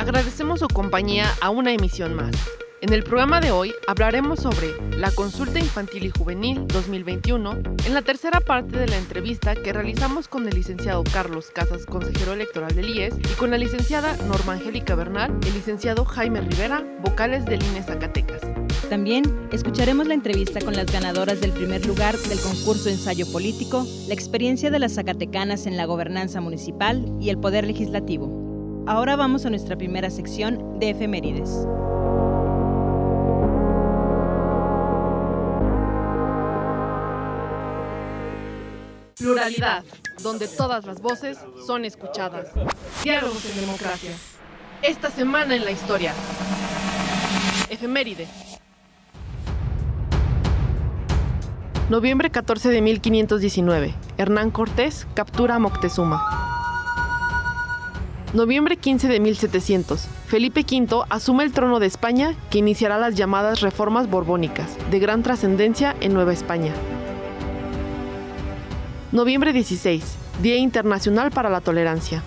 Agradecemos su compañía a una emisión más. En el programa de hoy hablaremos sobre la consulta infantil y juvenil 2021 en la tercera parte de la entrevista que realizamos con el licenciado Carlos Casas, consejero electoral del IES, y con la licenciada Norma Angélica Bernal, el licenciado Jaime Rivera, vocales del INE Zacatecas. También escucharemos la entrevista con las ganadoras del primer lugar del concurso Ensayo Político, la experiencia de las zacatecanas en la gobernanza municipal y el poder legislativo. Ahora vamos a nuestra primera sección de efemérides. Pluralidad, donde todas las voces son escuchadas. Diálogos en democracia. Esta semana en la historia. Efeméride. Noviembre 14 de 1519. Hernán Cortés captura a Moctezuma. Noviembre 15 de 1700. Felipe V asume el trono de España que iniciará las llamadas reformas borbónicas, de gran trascendencia en Nueva España. Noviembre 16, Día Internacional para la Tolerancia.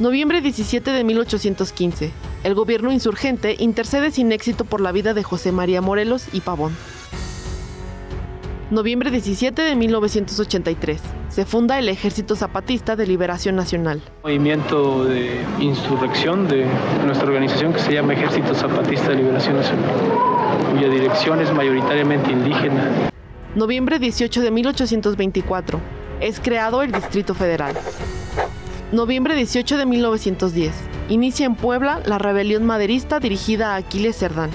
Noviembre 17 de 1815. El gobierno insurgente intercede sin éxito por la vida de José María Morelos y Pavón. Noviembre 17 de 1983. Se funda el Ejército Zapatista de Liberación Nacional. Movimiento de insurrección de nuestra organización que se llama Ejército Zapatista de Liberación Nacional, cuya dirección es mayoritariamente indígena. Noviembre 18 de 1824. Es creado el Distrito Federal. Noviembre 18 de 1910. Inicia en Puebla la rebelión maderista dirigida a Aquiles Cerdán.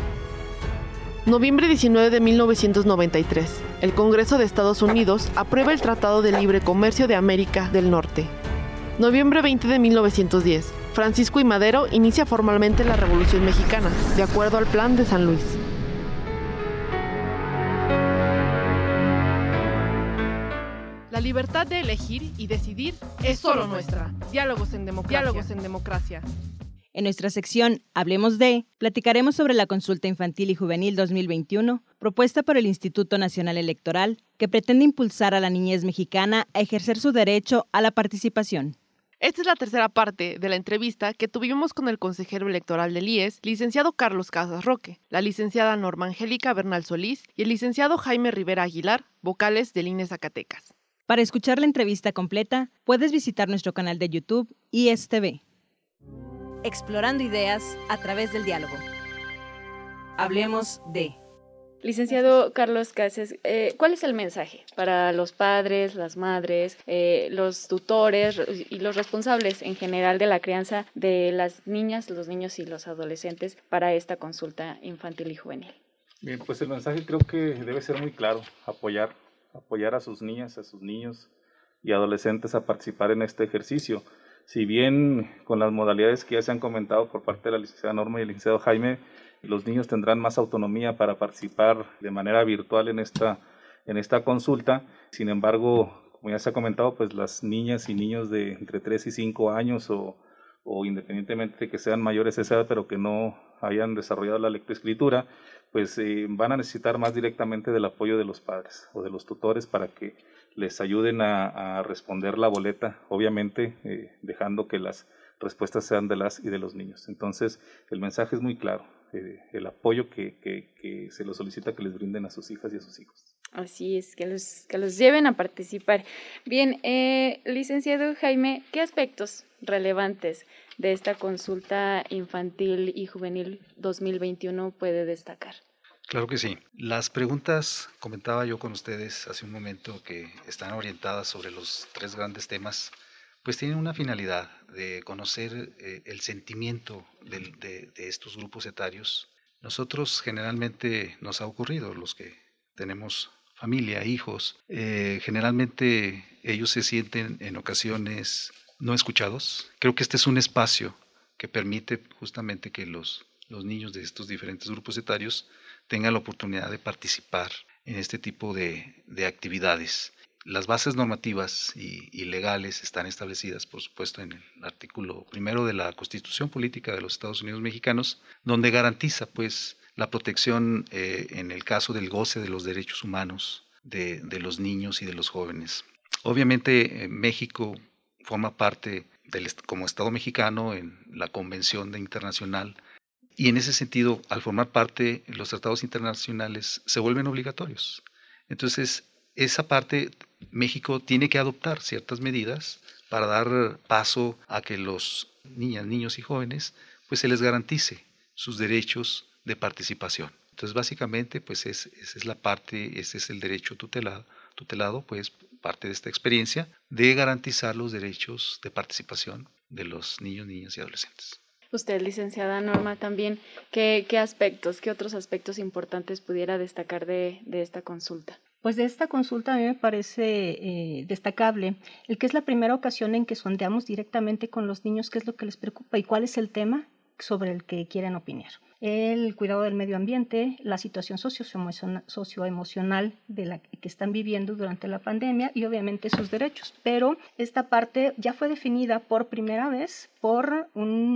Noviembre 19 de 1993. El Congreso de Estados Unidos aprueba el Tratado de Libre Comercio de América del Norte. Noviembre 20 de 1910. Francisco y Madero inicia formalmente la Revolución Mexicana, de acuerdo al Plan de San Luis. La libertad de elegir y decidir es solo nuestra. Diálogos en democracia. Diálogos en democracia. En nuestra sección Hablemos de, platicaremos sobre la consulta infantil y juvenil 2021, propuesta por el Instituto Nacional Electoral, que pretende impulsar a la niñez mexicana a ejercer su derecho a la participación. Esta es la tercera parte de la entrevista que tuvimos con el consejero electoral del IES, licenciado Carlos Casas Roque, la licenciada Norma Angélica Bernal Solís y el licenciado Jaime Rivera Aguilar, vocales del INE Zacatecas. Para escuchar la entrevista completa, puedes visitar nuestro canal de YouTube ISTV. Explorando ideas a través del diálogo. Hablemos de... Licenciado Carlos Cáceres, eh, ¿cuál es el mensaje para los padres, las madres, eh, los tutores y los responsables en general de la crianza de las niñas, los niños y los adolescentes para esta consulta infantil y juvenil? Bien, pues el mensaje creo que debe ser muy claro, apoyar apoyar a sus niñas, a sus niños y adolescentes a participar en este ejercicio. Si bien con las modalidades que ya se han comentado por parte de la licenciada Norma y el licenciado Jaime, los niños tendrán más autonomía para participar de manera virtual en esta, en esta consulta. Sin embargo, como ya se ha comentado, pues las niñas y niños de entre 3 y 5 años o, o independientemente de que sean mayores de edad, pero que no hayan desarrollado la lectoescritura, pues eh, van a necesitar más directamente del apoyo de los padres o de los tutores para que les ayuden a, responder la boleta, obviamente eh, dejando que las respuestas sean de las y de los niños. Entonces, el mensaje es muy claro, eh, el apoyo que, se lo solicita que les brinden a sus hijas y a sus hijos. Así es, que los, que los lleven a participar. Bien, eh, licenciado Jaime, ¿qué aspectos relevantes de esta consulta infantil y juvenil 2021 puede destacar? Claro que sí. Las preguntas, comentaba yo con ustedes hace un momento, que están orientadas sobre los tres grandes temas, pues tienen una finalidad de conocer eh, el sentimiento de, estos grupos etarios. Nosotros generalmente nos ha ocurrido, los que tenemos familia, hijos, eh, generalmente ellos se sienten en ocasiones no escuchados. Creo que este es un espacio que permite justamente que los, los niños de estos diferentes grupos etarios tengan la oportunidad de participar en este tipo de, de actividades. Las bases normativas y, legales están establecidas, por supuesto, en el artículo primero de la Constitución Política de los Estados Unidos Mexicanos, donde garantiza, pues, la protección eh, en el caso del goce de los derechos humanos de, de los niños y de los jóvenes. Obviamente eh, México forma parte del, como Estado mexicano en la Convención Internacional y en ese sentido, al formar parte, los tratados internacionales se vuelven obligatorios. Entonces, esa parte, México tiene que adoptar ciertas medidas para dar paso a que los niñas, niños y jóvenes, pues se les garantice sus derechos de participación. Entonces, básicamente, pues es, esa es la parte, ese es el derecho tutelado, tutelado, pues parte de esta experiencia de garantizar los derechos de participación de los niños, niñas y adolescentes. Usted, licenciada Norma, también, ¿qué, qué aspectos, qué otros aspectos importantes pudiera destacar de, de esta consulta? Pues de esta consulta a mí me parece eh, destacable el que es la primera ocasión en que sondeamos directamente con los niños qué es lo que les preocupa y cuál es el tema sobre el que quieren opinar el cuidado del medio ambiente, la situación socioemocional de la que están viviendo durante la pandemia y obviamente sus derechos. Pero esta parte ya fue definida por primera vez por un,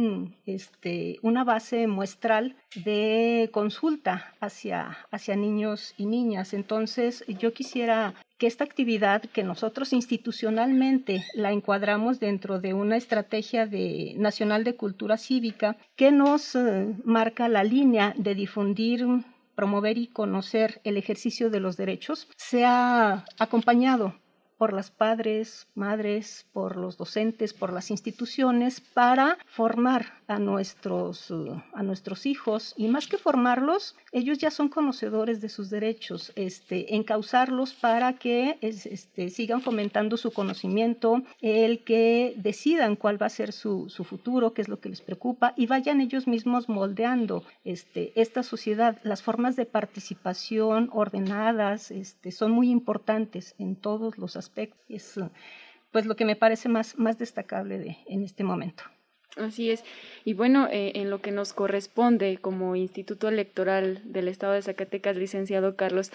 este, una base muestral de consulta hacia, hacia niños y niñas. Entonces, yo quisiera que esta actividad que nosotros institucionalmente la encuadramos dentro de una estrategia nacional de cultura cívica que nos eh, marca la línea de difundir promover y conocer el ejercicio de los derechos, sea acompañado por las padres, madres, por los docentes, por las instituciones, para formar a nuestros, a nuestros hijos y más que formarlos, ellos ya son conocedores de sus derechos, este, encauzarlos para que este, sigan fomentando su conocimiento, el que decidan cuál va a ser su, su, futuro, qué es lo que les preocupa y vayan ellos mismos moldeando este, esta sociedad. Las formas de participación ordenadas este, son muy importantes en todos los aspectos. Es pues lo que me parece más, más destacable de, en este momento. Así es. Y bueno, eh, en lo que nos corresponde como Instituto Electoral del Estado de Zacatecas, licenciado Carlos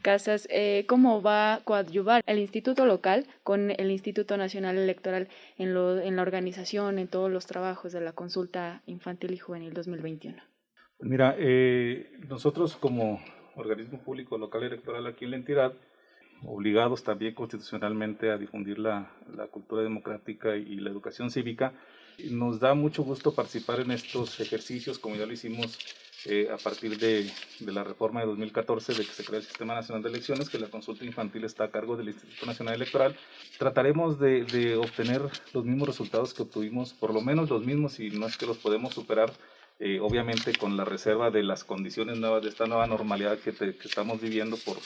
Casas, eh, ¿cómo va a coadyuvar el Instituto Local con el Instituto Nacional Electoral en, lo, en la organización, en todos los trabajos de la consulta infantil y juvenil 2021? Mira, eh, nosotros como organismo público local electoral aquí en la entidad, obligados también constitucionalmente a difundir la, la cultura democrática y la educación cívica, nos da mucho gusto participar en estos ejercicios, como ya lo hicimos eh, a partir de, de, la reforma de 2014 de que se crea el Sistema Nacional de Elecciones, que la consulta infantil está a cargo del Instituto Nacional Electoral. Trataremos de, de obtener los mismos resultados que obtuvimos, por lo menos los mismos, y no es que los podemos superar eh, obviamente con la reserva de las condiciones nuevas de esta nueva normalidad que, estamos viviendo por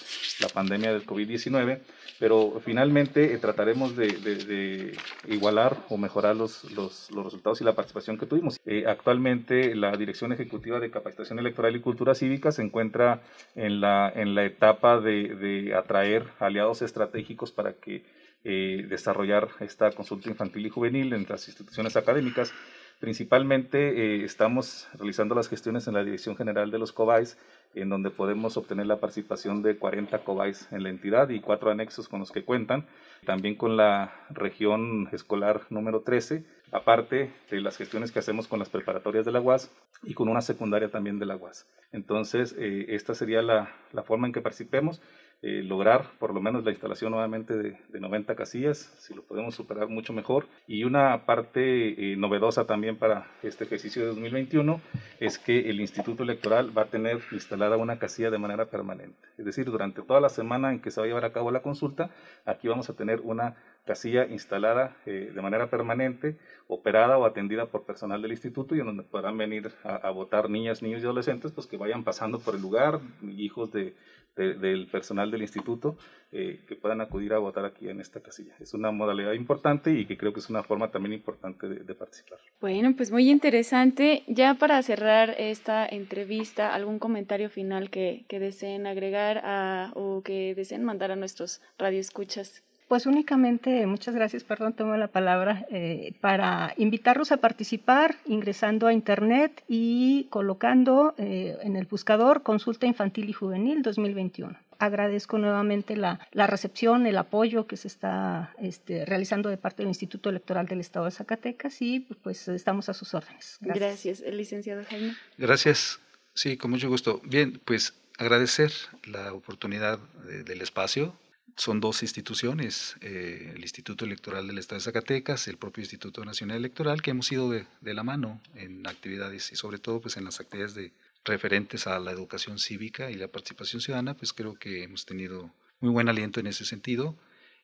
la pandemia del COVID-19, pero finalmente eh, trataremos de, de, de, igualar o mejorar los, los, resultados y la participación que tuvimos. Eh, actualmente la Dirección Ejecutiva de Capacitación Electoral y Cultura Cívica se encuentra en la, en la etapa de, atraer aliados estratégicos para que desarrollar esta consulta infantil y juvenil en las instituciones académicas. Principalmente eh, estamos realizando las gestiones en la Dirección General de los COBAIS, en donde podemos obtener la participación de 40 COBAIS en la entidad y cuatro anexos con los que cuentan, también con la región escolar número 13, aparte de las gestiones que hacemos con las preparatorias de la UAS y con una secundaria también de la UAS. Entonces, eh, esta sería la, la forma en que participemos. Eh, lograr por lo menos la instalación nuevamente de, de, 90 casillas, si lo podemos superar mucho mejor. Y una parte eh, novedosa también para este ejercicio de 2021 es que el Instituto Electoral va a tener instalada una casilla de manera permanente. Es decir, durante toda la semana en que se va a llevar a cabo la consulta, aquí vamos a tener una casilla instalada eh, de manera permanente, operada o atendida por personal del instituto y en donde podrán venir a, votar niñas, niños y adolescentes, pues que vayan pasando por el lugar, hijos de, del personal del instituto, eh, que puedan acudir a votar aquí en esta casilla. Es una modalidad importante y que creo que es una forma también importante de, participar. Bueno, pues muy interesante. Ya para cerrar esta entrevista, ¿algún comentario final que, que deseen agregar a, o que deseen mandar a nuestros radioescuchas? Pues únicamente, muchas gracias, perdón, tomo la palabra, eh, para invitarlos a participar ingresando a Internet y colocando eh, en el buscador Consulta Infantil y Juvenil 2021. Agradezco nuevamente la, la recepción, el apoyo que se está este, realizando de parte del Instituto Electoral del Estado de Zacatecas y pues estamos a sus órdenes. Gracias, el licenciado Jaime. Gracias, sí, con mucho gusto. Bien, pues agradecer la oportunidad del espacio son dos instituciones, eh, el Instituto Electoral del Estado de Zacatecas, el propio Instituto Nacional Electoral, que hemos ido de, la mano en actividades y sobre todo pues en las actividades de, referentes a la educación cívica y la participación ciudadana, pues creo que hemos tenido muy buen aliento en ese sentido.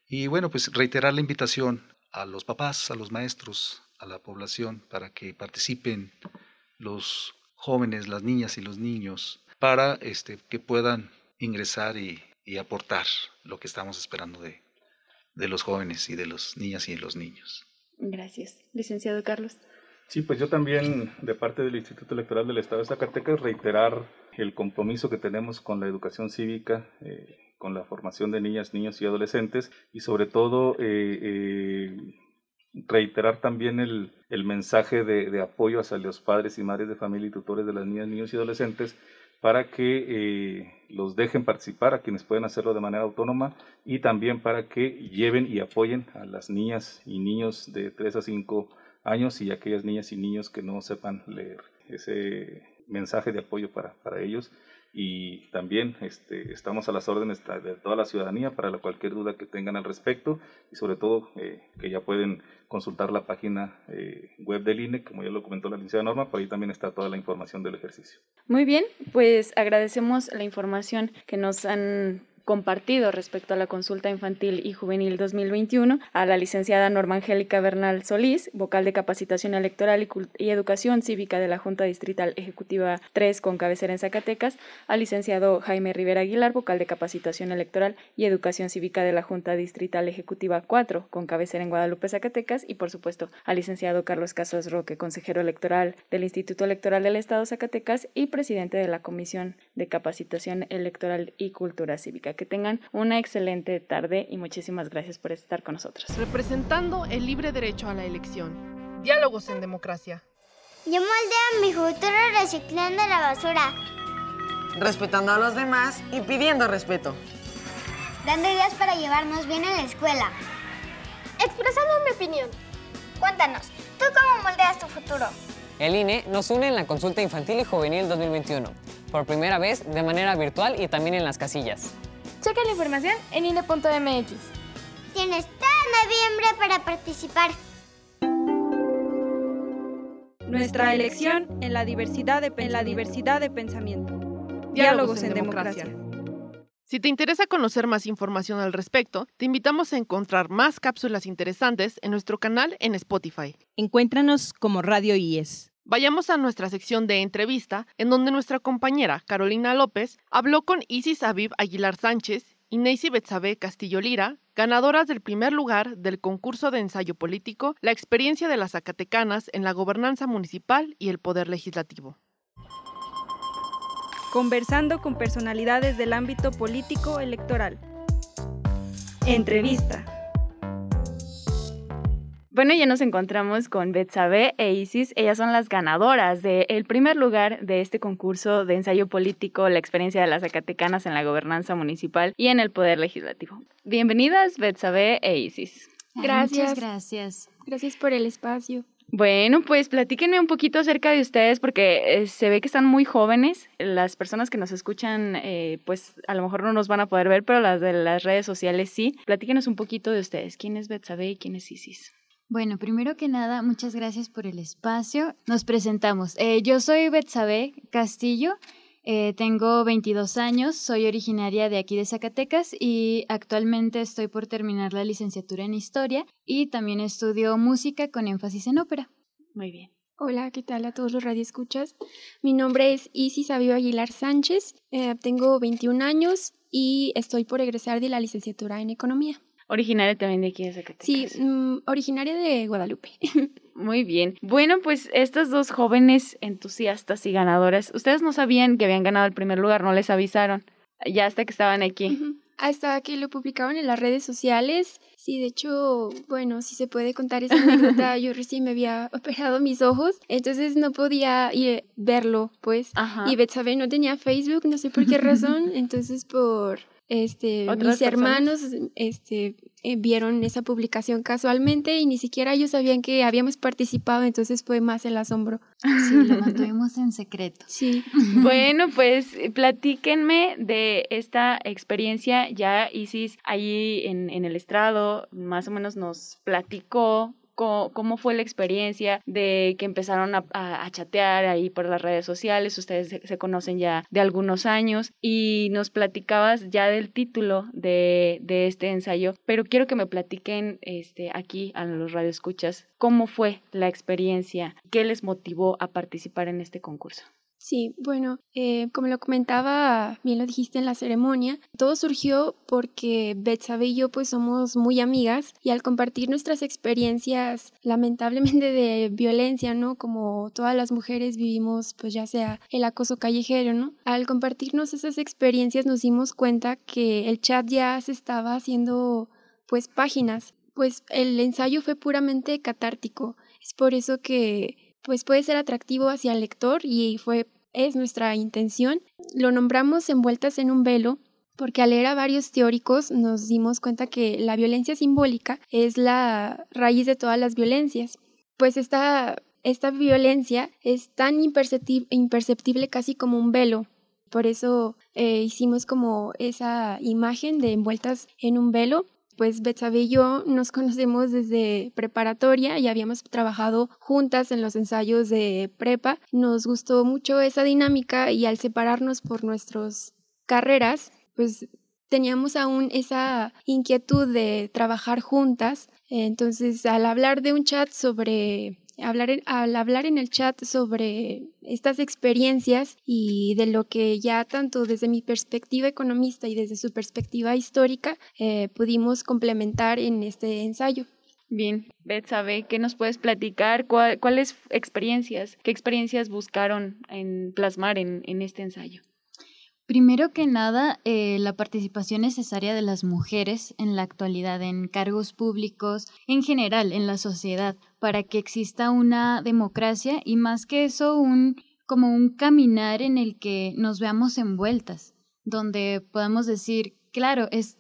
Y bueno, pues reiterar la invitación a los papás, a los maestros, a la población para que participen los jóvenes, las niñas y los niños para este, que puedan ingresar y y aportar lo que estamos esperando de, de los jóvenes y de los niñas y de los niños. Gracias. Licenciado Carlos. Sí, pues yo también, de parte del Instituto Electoral del Estado de Zacatecas, reiterar el compromiso que tenemos con la educación cívica, eh, con la formación de niñas, niños y adolescentes, y sobre todo eh, eh, reiterar también el, el mensaje de, de, apoyo hacia los padres y madres de familia y tutores de las niñas, niños y adolescentes, para que eh, los dejen participar a quienes pueden hacerlo de manera autónoma y también para que lleven y apoyen a las niñas y niños de 3 a 5 años y aquellas niñas y niños que no sepan leer. Ese mensaje de apoyo para, para ellos y también este, estamos a las órdenes de toda la ciudadanía para cualquier duda que tengan al respecto y sobre todo eh, que ya pueden consultar la página eh, web del INE, como ya lo comentó la licenciada Norma, por ahí también está toda la información del ejercicio. Muy bien, pues agradecemos la información que nos han compartido respecto a la consulta infantil y juvenil 2021 a la licenciada Norma Angélica Bernal Solís, vocal de capacitación electoral y, educación cívica de la Junta Distrital Ejecutiva 3 con cabecera en Zacatecas, al licenciado Jaime Rivera Aguilar, vocal de capacitación electoral y educación cívica de la Junta Distrital Ejecutiva 4 con cabecera en Guadalupe, Zacatecas y por supuesto al licenciado Carlos Casas Roque, consejero electoral del Instituto Electoral del Estado Zacatecas y presidente de la Comisión de Capacitación Electoral y Cultura Cívica. Que tengan una excelente tarde y muchísimas gracias por estar con nosotros. Representando el libre derecho a la elección. Diálogos en democracia. Yo moldeo mi futuro reciclando la basura. Respetando a los demás y pidiendo respeto. Dando ideas para llevarnos bien en la escuela. Expresando mi opinión. Cuéntanos, ¿tú cómo moldeas tu futuro? El INE nos une en la consulta infantil y juvenil 2021, por primera vez de manera virtual y también en las casillas. Checa la información en INE.mx. Tienes todo noviembre para participar. Nuestra elección en la diversidad de, en la diversidad de pensamiento. Diálogos, en, democracia. Si te interesa conocer más información al respecto, te invitamos a encontrar más cápsulas interesantes en nuestro canal en Spotify. Encuéntranos como Radio IES. Vayamos a nuestra sección de entrevista, en donde nuestra compañera Carolina López habló con Isis Aviv Aguilar Sánchez y Neisy Betsabe Castillo Lira, ganadoras del primer lugar del concurso de ensayo político La experiencia de las Zacatecanas en la gobernanza municipal y el poder legislativo. Conversando con personalidades del ámbito político electoral. Entrevista. Bueno, ya nos encontramos con Betsabe e Isis. Ellas son las ganadoras del primer lugar de este concurso de ensayo político, la experiencia de las Zacatecanas en la gobernanza municipal y en el poder legislativo. Bienvenidas, Betsabe e Isis. Gracias. Muchas gracias. Gracias por el espacio. Bueno, pues platíquenme un poquito acerca de ustedes porque eh, se ve que están muy jóvenes. Las personas que nos escuchan, eh, pues a lo mejor no nos van a poder ver, pero las de las redes sociales sí. Platíquenos un poquito de ustedes. ¿Quién es Betsabe y quién es Isis? Bueno, primero que nada, muchas gracias por el espacio. Nos presentamos. Eh, yo soy Betsabe Castillo. tengo 22 años, soy originaria de aquí de Zacatecas y actualmente estoy por terminar la licenciatura en Historia y también estudio música con énfasis en ópera. Muy bien. Hola, ¿qué tal a todos los radioescuchas? Mi nombre es Isis Sabio Aguilar Sánchez, eh, tengo 21 años y estoy por egresar de la licenciatura en Economía. Originaria también de aquí de Zacatecas. Sí, mm, originaria de Guadalupe. Muy bien. Bueno, pues estas dos jóvenes entusiastas y ganadoras, ustedes no sabían que habían ganado el primer lugar, no les avisaron, ya hasta que estaban aquí. Hasta que lo publicaron en las redes sociales. Sí, de hecho, bueno, si se puede contar esa anécdota, yo recién me había operado mis ojos, entonces no podía ir verlo, pues. Y Betsabe no tenía Facebook, no sé por qué razón, entonces por este, mis hermanos este, eh, vieron esa publicación casualmente y ni siquiera ellos sabían que habíamos participado, entonces fue más el asombro. Sí, lo mantuvimos en secreto. Sí. Bueno, pues platíquenme de esta experiencia. Ya Isis ahí en, en el estrado más o menos nos platicó cómo, fue la experiencia de que empezaron a, chatear ahí por las redes sociales, ustedes se, conocen ya de algunos años y nos platicabas ya del título de, de este ensayo, pero quiero que me platiquen este, aquí a los radioescuchas cómo fue la experiencia, qué les motivó a participar en este concurso. Sí, bueno, eh, como lo comentaba, bien lo dijiste en la ceremonia, todo surgió porque Betsabe y yo pues somos muy amigas y al compartir nuestras experiencias lamentablemente de violencia, ¿no? Como todas las mujeres vivimos pues ya sea el acoso callejero, ¿no? Al compartirnos esas experiencias nos dimos cuenta que el chat ya se estaba haciendo pues páginas, pues el ensayo fue puramente catártico, es por eso que pues puede ser atractivo hacia el lector y fue es nuestra intención. Lo nombramos envueltas en un velo porque al leer a varios teóricos nos dimos cuenta que la violencia simbólica es la raíz de todas las violencias. Pues esta, esta violencia es tan imperceptible, casi como un velo. Por eso eh, hicimos como esa imagen de envueltas en un velo pues Betsabe y yo nos conocemos desde preparatoria y habíamos trabajado juntas en los ensayos de prepa. Nos gustó mucho esa dinámica y al separarnos por nuestras carreras, pues teníamos aún esa inquietud de trabajar juntas. Entonces, al hablar de un chat sobre hablar al hablar en el chat sobre estas experiencias y de lo que ya tanto desde mi perspectiva economista y desde su perspectiva histórica eh, pudimos complementar en este ensayo. Bien, Beth sabe qué nos puedes platicar, cuáles experiencias, qué experiencias buscaron en plasmar en, en este ensayo. Primero que nada, eh, la participación necesaria de las mujeres en la actualidad en cargos públicos, en general en la sociedad, para que exista una democracia y más que eso, un como un caminar en el que nos veamos envueltas, donde podamos decir, claro, es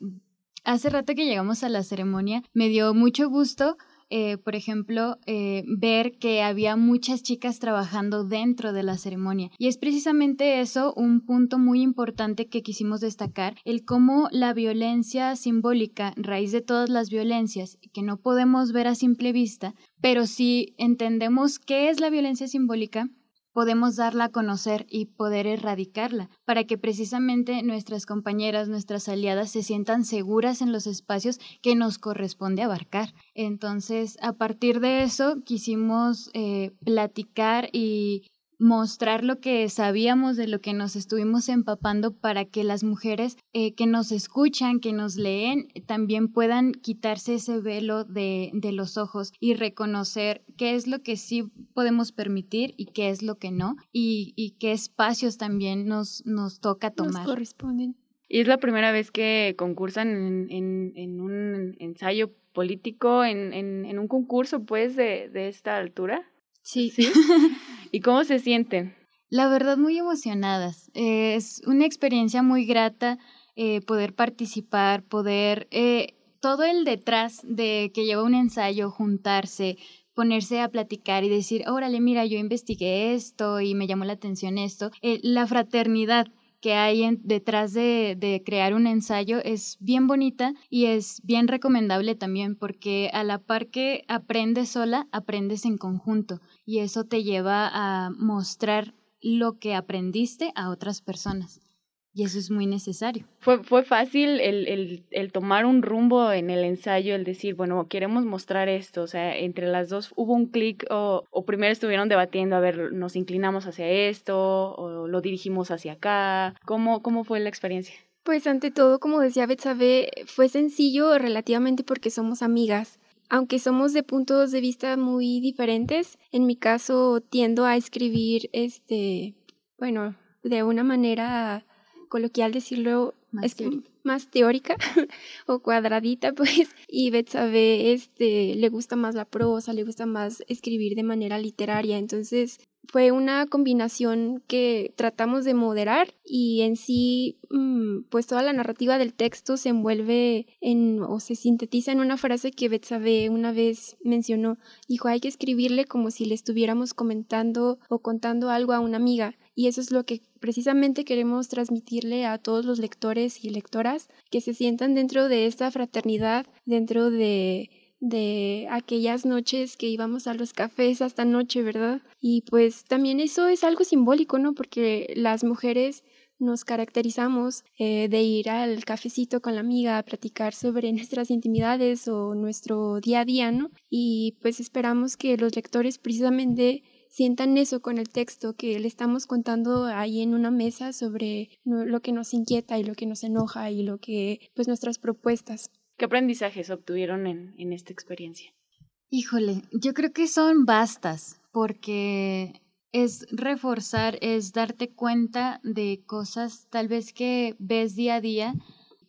hace rato que llegamos a la ceremonia, me dio mucho gusto eh, por ejemplo, eh, ver que había muchas chicas trabajando dentro de la ceremonia. Y es precisamente eso un punto muy importante que quisimos destacar, el cómo la violencia simbólica, raíz de todas las violencias, que no podemos ver a simple vista, pero si entendemos qué es la violencia simbólica, podemos darla a conocer y poder erradicarla, para que precisamente nuestras compañeras, nuestras aliadas se sientan seguras en los espacios que nos corresponde abarcar. Entonces, a partir de eso, quisimos eh, platicar y mostrar lo que sabíamos de lo que nos estuvimos empapando para que las mujeres eh, que nos escuchan, que nos leen, también puedan quitarse ese velo de, de, los ojos y reconocer qué es lo que sí podemos permitir y qué es lo que no y, y qué espacios también nos, nos toca tomar. Nos corresponden. Y es la primera vez que concursan en, en, en un ensayo político, en, en, un concurso pues de, de esta altura. Sí. ¿Y cómo se sienten? La verdad, muy emocionadas. es una experiencia muy grata eh, poder participar, poder... Eh, todo el detrás de que lleva un ensayo, juntarse, ponerse a platicar y decir, órale, mira, yo investigué esto y me llamó la atención esto. Eh, la fraternidad que hay detrás de, crear un ensayo es bien bonita y es bien recomendable también porque a la par que aprendes sola, aprendes en conjunto y eso te lleva a mostrar lo que aprendiste a otras personas. Y eso es muy necesario. Fue, fue fácil el, el, el, tomar un rumbo en el ensayo, el decir, bueno, queremos mostrar esto. O sea, entre las dos hubo un clic o, o, primero estuvieron debatiendo, a ver, nos inclinamos hacia esto o lo dirigimos hacia acá. ¿Cómo, cómo fue la experiencia? Pues ante todo, como decía Betsabe, fue sencillo relativamente porque somos amigas. Aunque somos de puntos de vista muy diferentes, en mi caso tiendo a escribir, este, bueno, de una manera coloquial decirlo, más teórica, más teórica o cuadradita, pues, y Betsabe este, le gusta más la prosa, le gusta más escribir de manera literaria, entonces fue una combinación que tratamos de moderar y en sí, mm, pues toda la narrativa del texto se envuelve en o se sintetiza en una frase que Betsabe una vez mencionó. Dijo, hay que escribirle como si le estuviéramos comentando o contando algo a una amiga. Y eso es lo que precisamente queremos transmitirle a todos los lectores y lectoras, que se sientan dentro de esta fraternidad, dentro de de aquellas noches que íbamos a los cafés hasta noche, ¿verdad? Y pues también eso es algo simbólico, ¿no? Porque las mujeres nos caracterizamos eh, de ir al cafecito con la amiga a platicar sobre nuestras intimidades o nuestro día a día, ¿no? Y pues esperamos que los lectores precisamente sientan eso con el texto que le estamos contando ahí en una mesa sobre lo que nos inquieta y lo que nos enoja y lo que, pues nuestras propuestas. ¿Qué aprendizajes obtuvieron en, en esta experiencia? Híjole, yo creo que son bastas, porque es reforzar, es darte cuenta de cosas tal vez que ves día a día.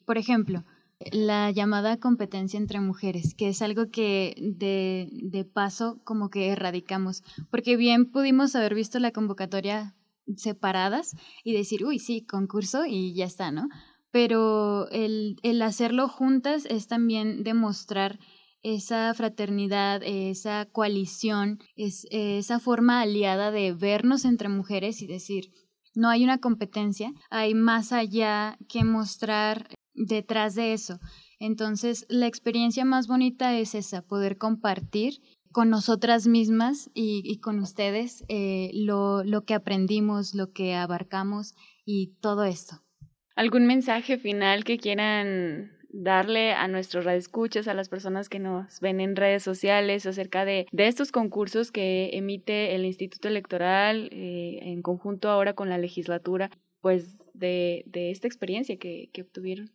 Por ejemplo, la llamada competencia entre mujeres, que es algo que de, de paso como que erradicamos, porque bien pudimos haber visto la convocatoria separadas y decir, uy, sí, concurso y ya está, ¿no? pero el, el hacerlo juntas es también demostrar esa fraternidad, esa coalición, es, esa forma aliada de vernos entre mujeres y decir, no hay una competencia, hay más allá que mostrar detrás de eso. Entonces, la experiencia más bonita es esa, poder compartir con nosotras mismas y, con ustedes eh, lo, lo que aprendimos, lo que abarcamos y todo esto. ¿Algún mensaje final que quieran darle a nuestros radioescuchas, a las personas que nos ven en redes sociales acerca de, de estos concursos que emite el Instituto Electoral eh, en conjunto ahora con la legislatura, pues de, de esta experiencia que, que obtuvieron?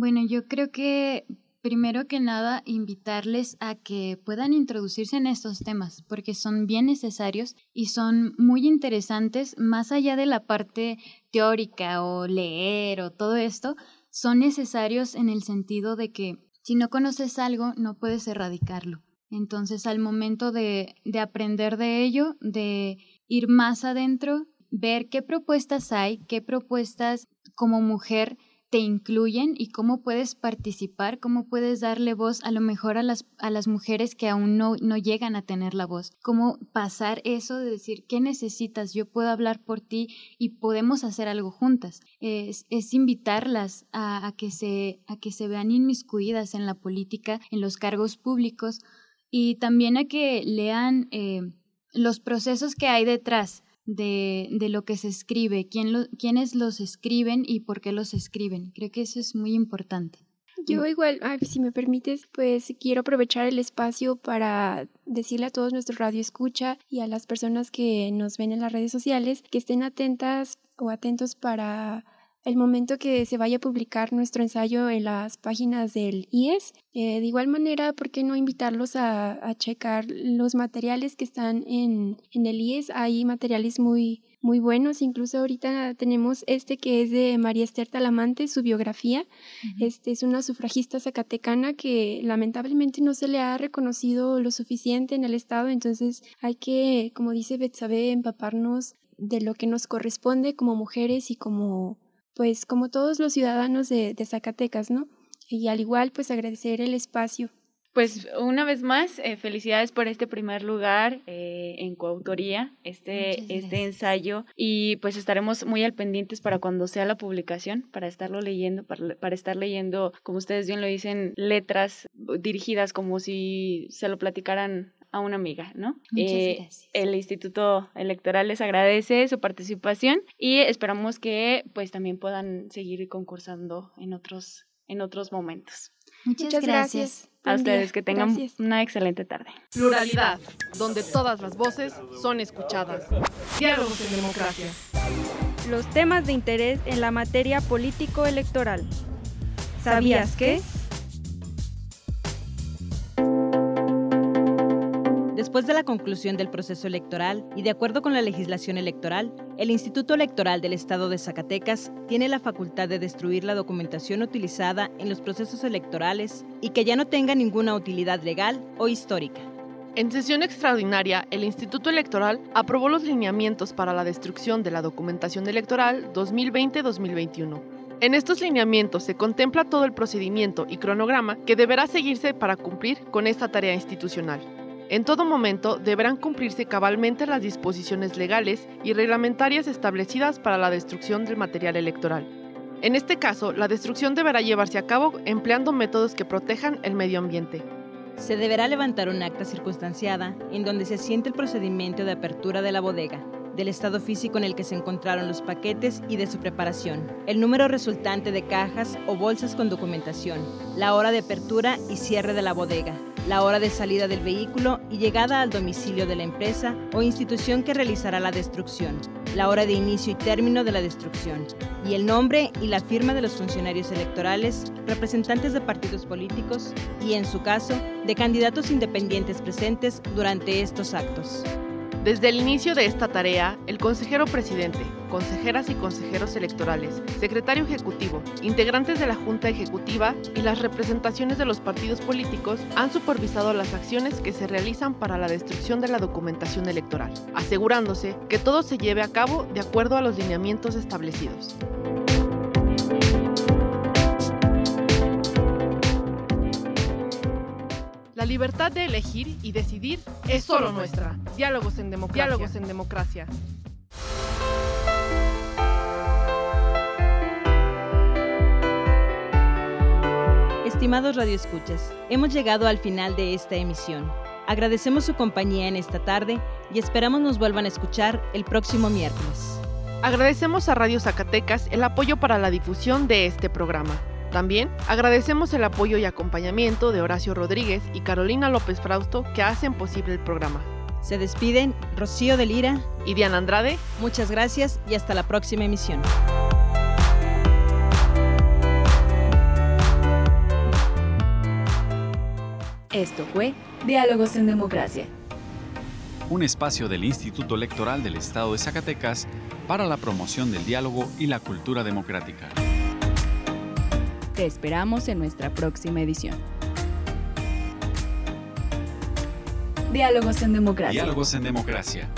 Bueno, yo creo que primero que nada, invitarles a que puedan introducirse en estos temas, porque son bien necesarios y son muy interesantes, más allá de la parte teórica o leer o todo esto, son necesarios en el sentido de que si no conoces algo, no puedes erradicarlo. Entonces, al momento de, de aprender de ello, de ir más adentro, ver qué propuestas hay, qué propuestas como mujer te incluyen y cómo puedes participar, cómo puedes darle voz a lo mejor a las, a las mujeres que aún no, no llegan a tener la voz, cómo pasar eso de decir, ¿qué necesitas? Yo puedo hablar por ti y podemos hacer algo juntas. Es, invitarlas a, a, que se, a que se vean inmiscuidas en la política, en los cargos públicos y también a que lean eh, los procesos que hay detrás de, de lo que se escribe, quién lo, quiénes los escriben y por qué los escriben. Creo que eso es muy importante. Yo igual, si me permites, pues quiero aprovechar el espacio para decirle a todos nuestros radio escucha y a las personas que nos ven en las redes sociales que estén atentas o atentos para el momento que se vaya a publicar nuestro ensayo en las páginas del IES. Eh, de igual manera, ¿por qué no invitarlos a, a checar los materiales que están en, en, el IES? Hay materiales muy, muy buenos, incluso ahorita tenemos este que es de María Esther Talamante, su biografía. Este es una sufragista zacatecana que lamentablemente no se le ha reconocido lo suficiente en el Estado, entonces hay que, como dice Betsabe, empaparnos de lo que nos corresponde como mujeres y como pues como todos los ciudadanos de, de Zacatecas, ¿no? Y al igual, pues agradecer el espacio. Pues una vez más, eh, felicidades por este primer lugar eh, en coautoría, este, este ensayo, y pues estaremos muy al pendientes para cuando sea la publicación, para estarlo leyendo, para, para estar leyendo, como ustedes bien lo dicen, letras dirigidas como si se lo platicaran a una amiga, ¿no? Eh, el Instituto Electoral les agradece su participación y esperamos que pues también puedan seguir concursando en otros, en otros momentos. Muchas, gracias. A ustedes que tengan una excelente tarde. Pluralidad, donde todas las voces son escuchadas. Diálogos en democracia. Los temas de interés en la materia político-electoral. ¿Sabías que? Después de la conclusión del proceso electoral y de acuerdo con la legislación electoral, el Instituto Electoral del Estado de Zacatecas tiene la facultad de destruir la documentación utilizada en los procesos electorales y que ya no tenga ninguna utilidad legal o histórica. En sesión extraordinaria, el Instituto Electoral aprobó los lineamientos para la destrucción de la documentación electoral 2020-2021. En estos lineamientos se contempla todo el procedimiento y cronograma que deberá seguirse para cumplir con esta tarea institucional. En todo momento deberán cumplirse cabalmente las disposiciones legales y reglamentarias establecidas para la destrucción del material electoral. En este caso, la destrucción deberá llevarse a cabo empleando métodos que protejan el medio ambiente. Se deberá levantar un acta circunstanciada en donde se asiente el procedimiento de apertura de la bodega, del estado físico en el que se encontraron los paquetes y de su preparación, el número resultante de cajas o bolsas con documentación, la hora de apertura y cierre de la bodega, la hora de salida del vehículo y llegada al domicilio de la empresa o institución que realizará la destrucción, la hora de inicio y término de la destrucción, y el nombre y la firma de los funcionarios electorales, representantes de partidos políticos y, en su caso, de candidatos independientes presentes durante estos actos. Desde el inicio de esta tarea, el consejero presidente, consejeras y consejeros electorales, secretario ejecutivo, integrantes de la Junta Ejecutiva y las representaciones de los partidos políticos han supervisado las acciones que se realizan para la destrucción de la documentación electoral, asegurándose que todo se lleve a cabo de acuerdo a los lineamientos establecidos. La libertad de elegir y decidir es solo nuestra. Diálogos en democracia. Diálogos en democracia. Estimados radioescuchas, hemos llegado al final de esta emisión. Agradecemos su compañía en esta tarde y esperamos nos vuelvan a escuchar el próximo miércoles. Agradecemos a Radio Zacatecas el apoyo para la difusión de este programa. También agradecemos el apoyo y acompañamiento de Horacio Rodríguez y Carolina López Frausto que hacen posible el programa. Se despiden Rocío de Lira y Diana Andrade. Muchas gracias y hasta la próxima emisión. Esto fue Diálogos en Democracia. Un espacio del Instituto Electoral del Estado de Zacatecas para la promoción del diálogo y la cultura democrática. Te esperamos en nuestra próxima edición. Diálogos en Democracia. Diálogos en Democracia.